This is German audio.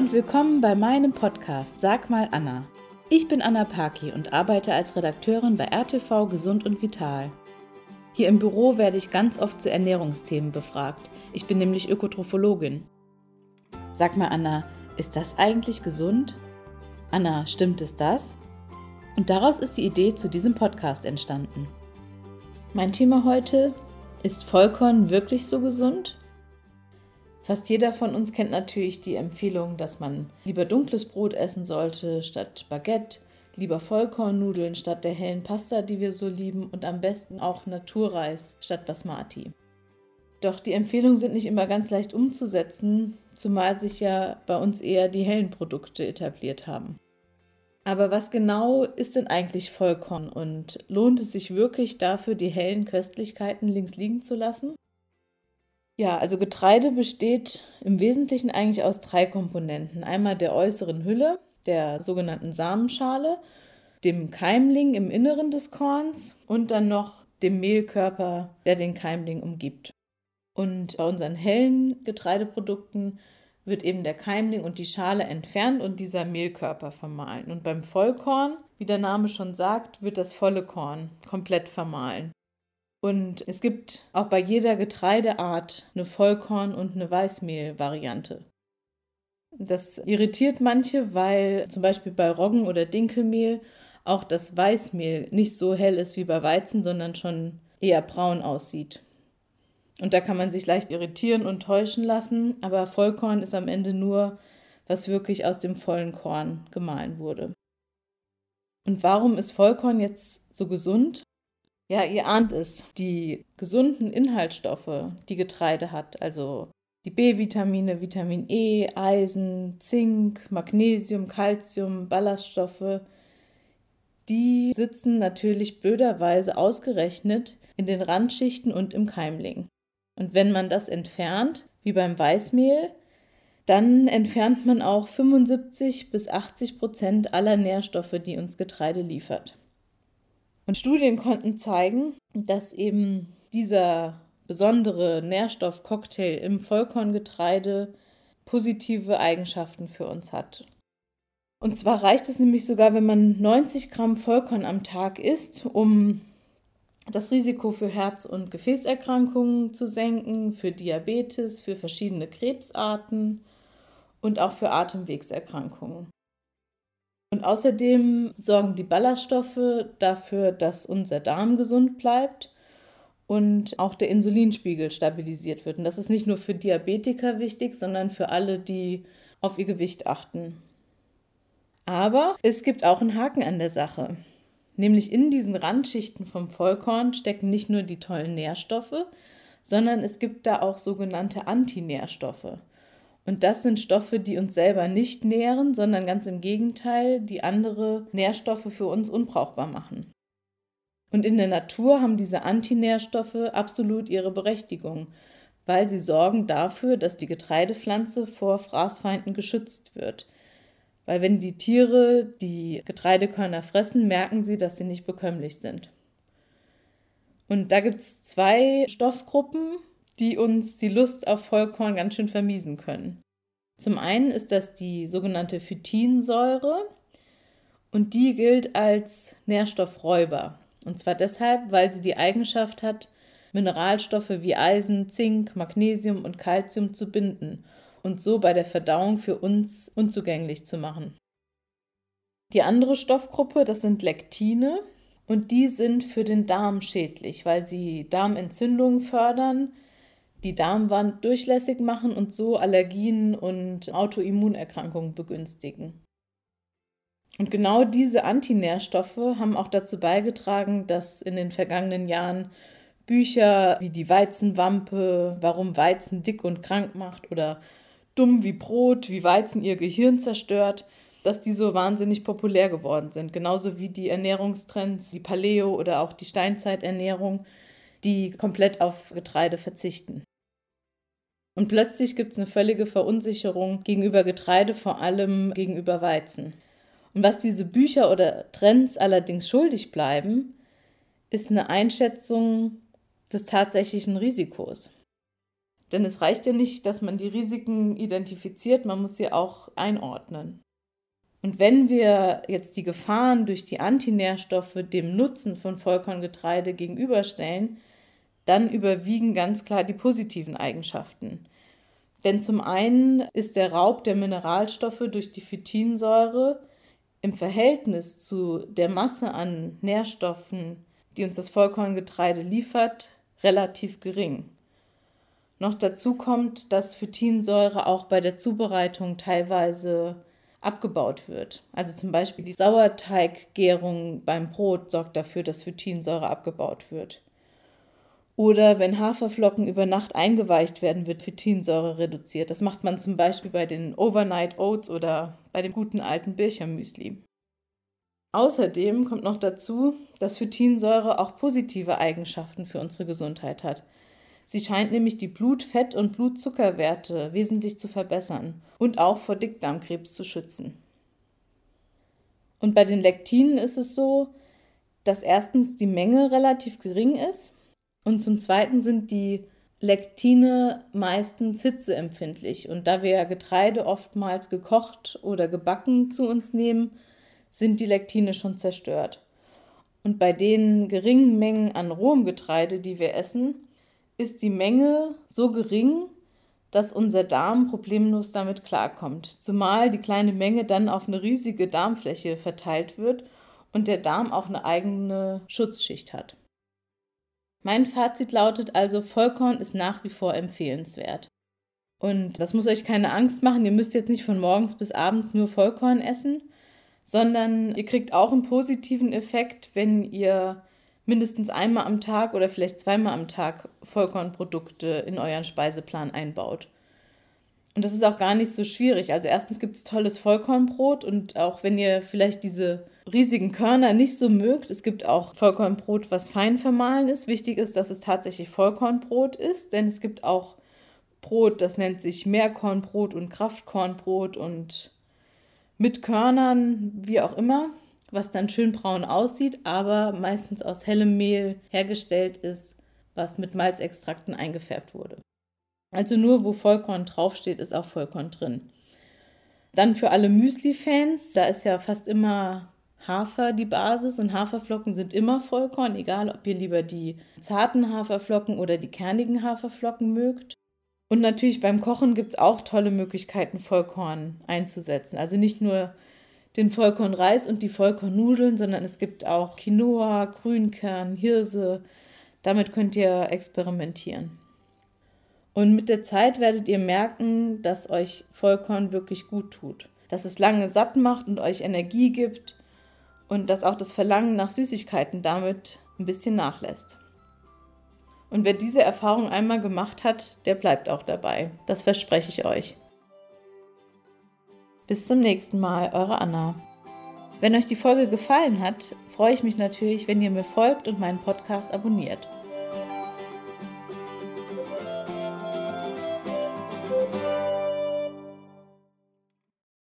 und willkommen bei meinem Podcast Sag mal Anna. Ich bin Anna Paki und arbeite als Redakteurin bei RTV Gesund und Vital. Hier im Büro werde ich ganz oft zu Ernährungsthemen befragt. Ich bin nämlich Ökotrophologin. Sag mal Anna, ist das eigentlich gesund? Anna, stimmt es das? Und daraus ist die Idee zu diesem Podcast entstanden. Mein Thema heute, ist Vollkorn wirklich so gesund? Fast jeder von uns kennt natürlich die Empfehlung, dass man lieber dunkles Brot essen sollte statt Baguette, lieber Vollkornnudeln statt der hellen Pasta, die wir so lieben und am besten auch Naturreis statt Basmati. Doch die Empfehlungen sind nicht immer ganz leicht umzusetzen, zumal sich ja bei uns eher die hellen Produkte etabliert haben. Aber was genau ist denn eigentlich Vollkorn und lohnt es sich wirklich dafür, die hellen Köstlichkeiten links liegen zu lassen? Ja, also Getreide besteht im Wesentlichen eigentlich aus drei Komponenten. Einmal der äußeren Hülle, der sogenannten Samenschale, dem Keimling im Inneren des Korns und dann noch dem Mehlkörper, der den Keimling umgibt. Und bei unseren hellen Getreideprodukten wird eben der Keimling und die Schale entfernt und dieser Mehlkörper vermahlen. Und beim Vollkorn, wie der Name schon sagt, wird das volle Korn komplett vermahlen. Und es gibt auch bei jeder Getreideart eine Vollkorn- und eine Weißmehl-Variante. Das irritiert manche, weil zum Beispiel bei Roggen- oder Dinkelmehl auch das Weißmehl nicht so hell ist wie bei Weizen, sondern schon eher braun aussieht. Und da kann man sich leicht irritieren und täuschen lassen, aber Vollkorn ist am Ende nur, was wirklich aus dem vollen Korn gemahlen wurde. Und warum ist Vollkorn jetzt so gesund? Ja, ihr ahnt es, die gesunden Inhaltsstoffe, die Getreide hat, also die B-Vitamine, Vitamin E, Eisen, Zink, Magnesium, Calcium, Ballaststoffe, die sitzen natürlich blöderweise ausgerechnet in den Randschichten und im Keimling. Und wenn man das entfernt, wie beim Weißmehl, dann entfernt man auch 75 bis 80 Prozent aller Nährstoffe, die uns Getreide liefert. Und Studien konnten zeigen, dass eben dieser besondere Nährstoffcocktail im Vollkorngetreide positive Eigenschaften für uns hat. Und zwar reicht es nämlich sogar, wenn man 90 Gramm Vollkorn am Tag isst, um das Risiko für Herz- und Gefäßerkrankungen zu senken, für Diabetes, für verschiedene Krebsarten und auch für Atemwegserkrankungen. Und außerdem sorgen die Ballaststoffe dafür, dass unser Darm gesund bleibt und auch der Insulinspiegel stabilisiert wird. Und das ist nicht nur für Diabetiker wichtig, sondern für alle, die auf ihr Gewicht achten. Aber es gibt auch einen Haken an der Sache. Nämlich in diesen Randschichten vom Vollkorn stecken nicht nur die tollen Nährstoffe, sondern es gibt da auch sogenannte Antinährstoffe. Und das sind Stoffe, die uns selber nicht nähren, sondern ganz im Gegenteil, die andere Nährstoffe für uns unbrauchbar machen. Und in der Natur haben diese Antinährstoffe absolut ihre Berechtigung, weil sie sorgen dafür, dass die Getreidepflanze vor Fraßfeinden geschützt wird. Weil wenn die Tiere die Getreidekörner fressen, merken sie, dass sie nicht bekömmlich sind. Und da gibt es zwei Stoffgruppen, die uns die Lust auf Vollkorn ganz schön vermiesen können. Zum einen ist das die sogenannte Phytinsäure und die gilt als Nährstoffräuber. Und zwar deshalb, weil sie die Eigenschaft hat, Mineralstoffe wie Eisen, Zink, Magnesium und Calcium zu binden und so bei der Verdauung für uns unzugänglich zu machen. Die andere Stoffgruppe, das sind Lektine und die sind für den Darm schädlich, weil sie Darmentzündungen fördern, die Darmwand durchlässig machen und so Allergien und Autoimmunerkrankungen begünstigen. Und genau diese Antinährstoffe haben auch dazu beigetragen, dass in den vergangenen Jahren Bücher wie die Weizenwampe, warum Weizen dick und krank macht oder dumm wie Brot, wie Weizen ihr Gehirn zerstört, dass die so wahnsinnig populär geworden sind. Genauso wie die Ernährungstrends, die Paleo oder auch die Steinzeiternährung, die komplett auf Getreide verzichten. Und plötzlich gibt es eine völlige Verunsicherung gegenüber Getreide, vor allem gegenüber Weizen. Und was diese Bücher oder Trends allerdings schuldig bleiben, ist eine Einschätzung des tatsächlichen Risikos. Denn es reicht ja nicht, dass man die Risiken identifiziert, man muss sie auch einordnen. Und wenn wir jetzt die Gefahren durch die Antinährstoffe dem Nutzen von Vollkorngetreide gegenüberstellen, dann überwiegen ganz klar die positiven Eigenschaften. Denn zum einen ist der Raub der Mineralstoffe durch die Phytinsäure im Verhältnis zu der Masse an Nährstoffen, die uns das Vollkorngetreide liefert, relativ gering. Noch dazu kommt, dass Phytinsäure auch bei der Zubereitung teilweise abgebaut wird. Also zum Beispiel die Sauerteiggärung beim Brot sorgt dafür, dass Phytinsäure abgebaut wird. Oder wenn Haferflocken über Nacht eingeweicht werden, wird Phytinsäure reduziert. Das macht man zum Beispiel bei den Overnight Oats oder bei dem guten alten Birchermüsli. Außerdem kommt noch dazu, dass Phytinsäure auch positive Eigenschaften für unsere Gesundheit hat. Sie scheint nämlich die Blut-, Fett- und Blutzuckerwerte wesentlich zu verbessern und auch vor Dickdarmkrebs zu schützen. Und bei den Lektinen ist es so, dass erstens die Menge relativ gering ist und zum Zweiten sind die Lektine meistens hitzeempfindlich. Und da wir Getreide oftmals gekocht oder gebacken zu uns nehmen, sind die Lektine schon zerstört. Und bei den geringen Mengen an rohem Getreide, die wir essen, ist die Menge so gering, dass unser Darm problemlos damit klarkommt. Zumal die kleine Menge dann auf eine riesige Darmfläche verteilt wird und der Darm auch eine eigene Schutzschicht hat. Mein Fazit lautet also, Vollkorn ist nach wie vor empfehlenswert. Und das muss euch keine Angst machen, ihr müsst jetzt nicht von morgens bis abends nur Vollkorn essen, sondern ihr kriegt auch einen positiven Effekt, wenn ihr mindestens einmal am Tag oder vielleicht zweimal am Tag Vollkornprodukte in euren Speiseplan einbaut. Und das ist auch gar nicht so schwierig. Also erstens gibt es tolles Vollkornbrot und auch wenn ihr vielleicht diese riesigen Körner nicht so mögt, es gibt auch Vollkornbrot, was fein vermahlen ist. Wichtig ist, dass es tatsächlich Vollkornbrot ist, denn es gibt auch Brot, das nennt sich Mehrkornbrot und Kraftkornbrot und mit Körnern, wie auch immer, was dann schön braun aussieht, aber meistens aus hellem Mehl hergestellt ist, was mit Malzextrakten eingefärbt wurde. Also nur wo Vollkorn draufsteht, ist auch Vollkorn drin. Dann für alle Müsli-Fans, da ist ja fast immer Hafer die Basis und Haferflocken sind immer Vollkorn, egal ob ihr lieber die zarten Haferflocken oder die kernigen Haferflocken mögt. Und natürlich beim Kochen gibt es auch tolle Möglichkeiten, Vollkorn einzusetzen. Also nicht nur den Vollkornreis und die Vollkornnudeln, sondern es gibt auch Quinoa, Grünkern, Hirse. Damit könnt ihr experimentieren. Und mit der Zeit werdet ihr merken, dass euch Vollkorn wirklich gut tut. Dass es lange satt macht und euch Energie gibt und dass auch das Verlangen nach Süßigkeiten damit ein bisschen nachlässt. Und wer diese Erfahrung einmal gemacht hat, der bleibt auch dabei. Das verspreche ich euch. Bis zum nächsten Mal, eure Anna. Wenn euch die Folge gefallen hat, freue ich mich natürlich, wenn ihr mir folgt und meinen Podcast abonniert.